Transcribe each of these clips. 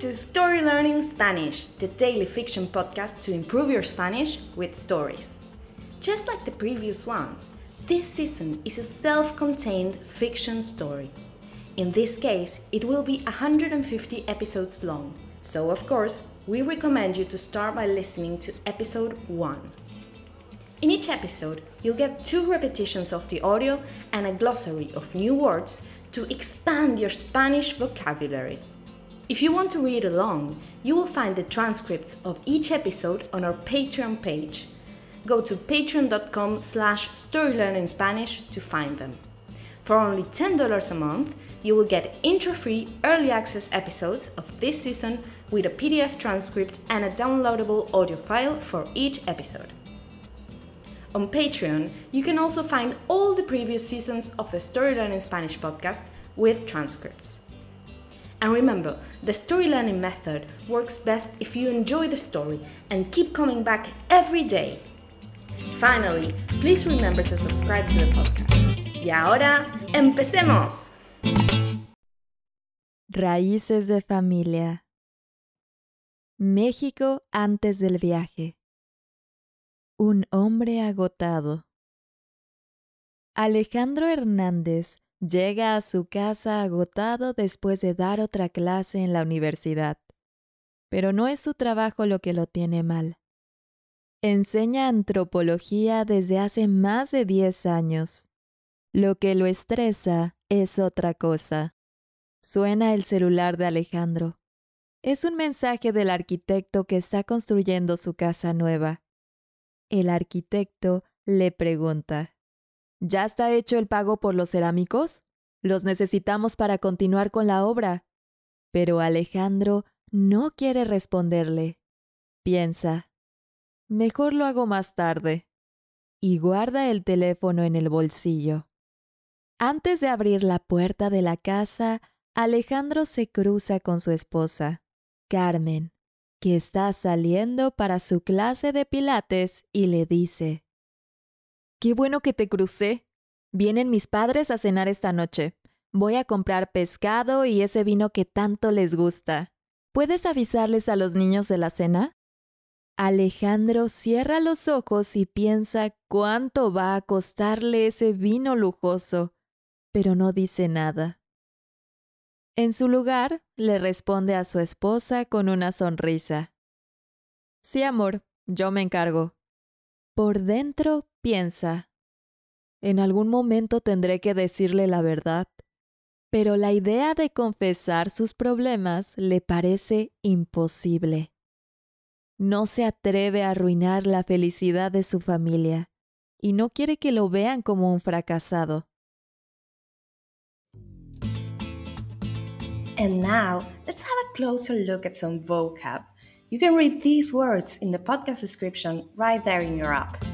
To Story Learning Spanish, the daily fiction podcast to improve your Spanish with stories. Just like the previous ones, this season is a self contained fiction story. In this case, it will be 150 episodes long, so of course, we recommend you to start by listening to episode 1. In each episode, you'll get two repetitions of the audio and a glossary of new words to expand your Spanish vocabulary. If you want to read along, you will find the transcripts of each episode on our Patreon page. Go to patreon.com slash storylearningspanish to find them. For only $10 a month, you will get intro-free early access episodes of this season with a PDF transcript and a downloadable audio file for each episode. On Patreon, you can also find all the previous seasons of the Story Learning Spanish podcast with transcripts. And remember, the story learning method works best if you enjoy the story and keep coming back every day. Finally, please remember to subscribe to the podcast. Y ahora, empecemos. Raíces de familia. México antes del viaje. Un hombre agotado. Alejandro Hernández Llega a su casa agotado después de dar otra clase en la universidad. Pero no es su trabajo lo que lo tiene mal. Enseña antropología desde hace más de 10 años. Lo que lo estresa es otra cosa. Suena el celular de Alejandro. Es un mensaje del arquitecto que está construyendo su casa nueva. El arquitecto le pregunta, ¿Ya está hecho el pago por los cerámicos? Los necesitamos para continuar con la obra. Pero Alejandro no quiere responderle. Piensa, mejor lo hago más tarde. Y guarda el teléfono en el bolsillo. Antes de abrir la puerta de la casa, Alejandro se cruza con su esposa, Carmen, que está saliendo para su clase de pilates y le dice, Qué bueno que te crucé. Vienen mis padres a cenar esta noche. Voy a comprar pescado y ese vino que tanto les gusta. ¿Puedes avisarles a los niños de la cena? Alejandro cierra los ojos y piensa cuánto va a costarle ese vino lujoso, pero no dice nada. En su lugar, le responde a su esposa con una sonrisa. Sí, amor, yo me encargo. Por dentro piensa, en algún momento tendré que decirle la verdad, pero la idea de confesar sus problemas le parece imposible. No se atreve a arruinar la felicidad de su familia y no quiere que lo vean como un fracasado. And now, let's have a closer look at some vocab. You can read these words in the podcast description right there in your app.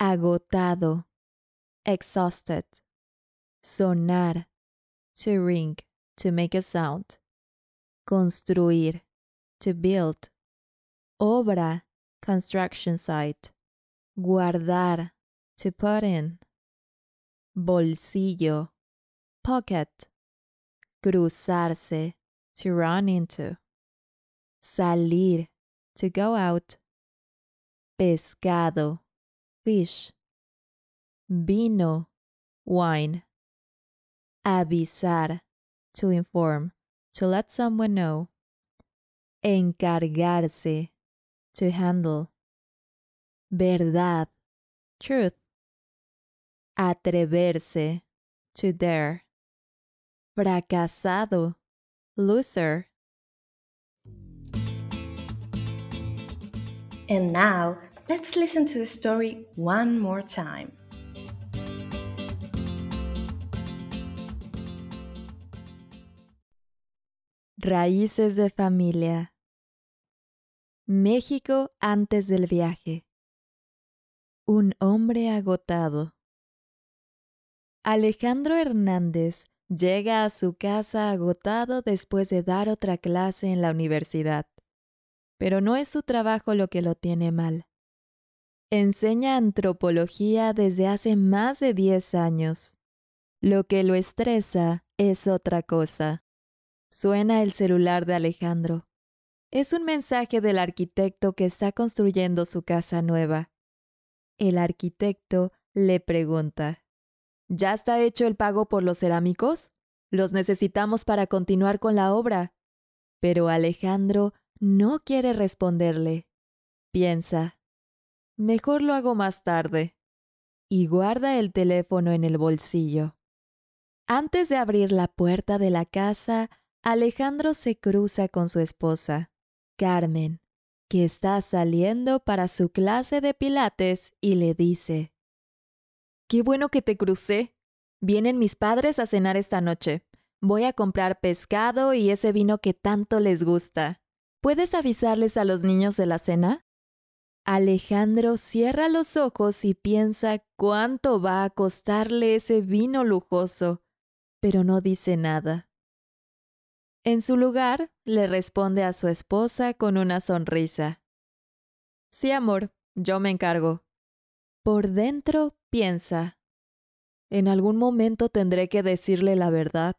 Agotado, exhausted. Sonar, to ring, to make a sound. Construir, to build. Obra, construction site. Guardar, to put in. Bolsillo, pocket cruzarse, to run into, salir, to go out, pescado, fish, vino, wine, avisar, to inform, to let someone know, encargarse, to handle, verdad, truth, atreverse, to dare. Fracasado, loser. And now, let's listen to the story one more time. Raíces de familia. México antes del viaje. Un hombre agotado. Alejandro Hernández Llega a su casa agotado después de dar otra clase en la universidad. Pero no es su trabajo lo que lo tiene mal. Enseña antropología desde hace más de 10 años. Lo que lo estresa es otra cosa. Suena el celular de Alejandro. Es un mensaje del arquitecto que está construyendo su casa nueva. El arquitecto le pregunta, ¿Ya está hecho el pago por los cerámicos? Los necesitamos para continuar con la obra. Pero Alejandro no quiere responderle. Piensa, mejor lo hago más tarde. Y guarda el teléfono en el bolsillo. Antes de abrir la puerta de la casa, Alejandro se cruza con su esposa. Carmen, que está saliendo para su clase de pilates y le dice, Qué bueno que te crucé. Vienen mis padres a cenar esta noche. Voy a comprar pescado y ese vino que tanto les gusta. ¿Puedes avisarles a los niños de la cena? Alejandro cierra los ojos y piensa cuánto va a costarle ese vino lujoso, pero no dice nada. En su lugar, le responde a su esposa con una sonrisa. Sí, amor, yo me encargo. Por dentro piensa. En algún momento tendré que decirle la verdad,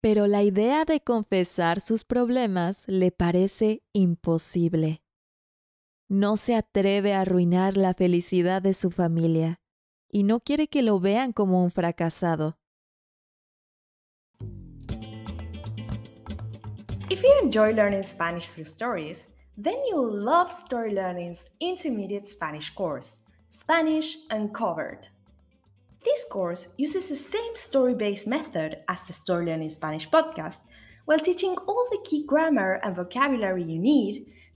pero la idea de confesar sus problemas le parece imposible. No se atreve a arruinar la felicidad de su familia y no quiere que lo vean como un fracasado. If you enjoy learning Spanish through stories, then you'll love Story Learning's intermediate Spanish course, Spanish Uncovered. This course uses the same story based method as the Story Learning Spanish podcast, while teaching all the key grammar and vocabulary you need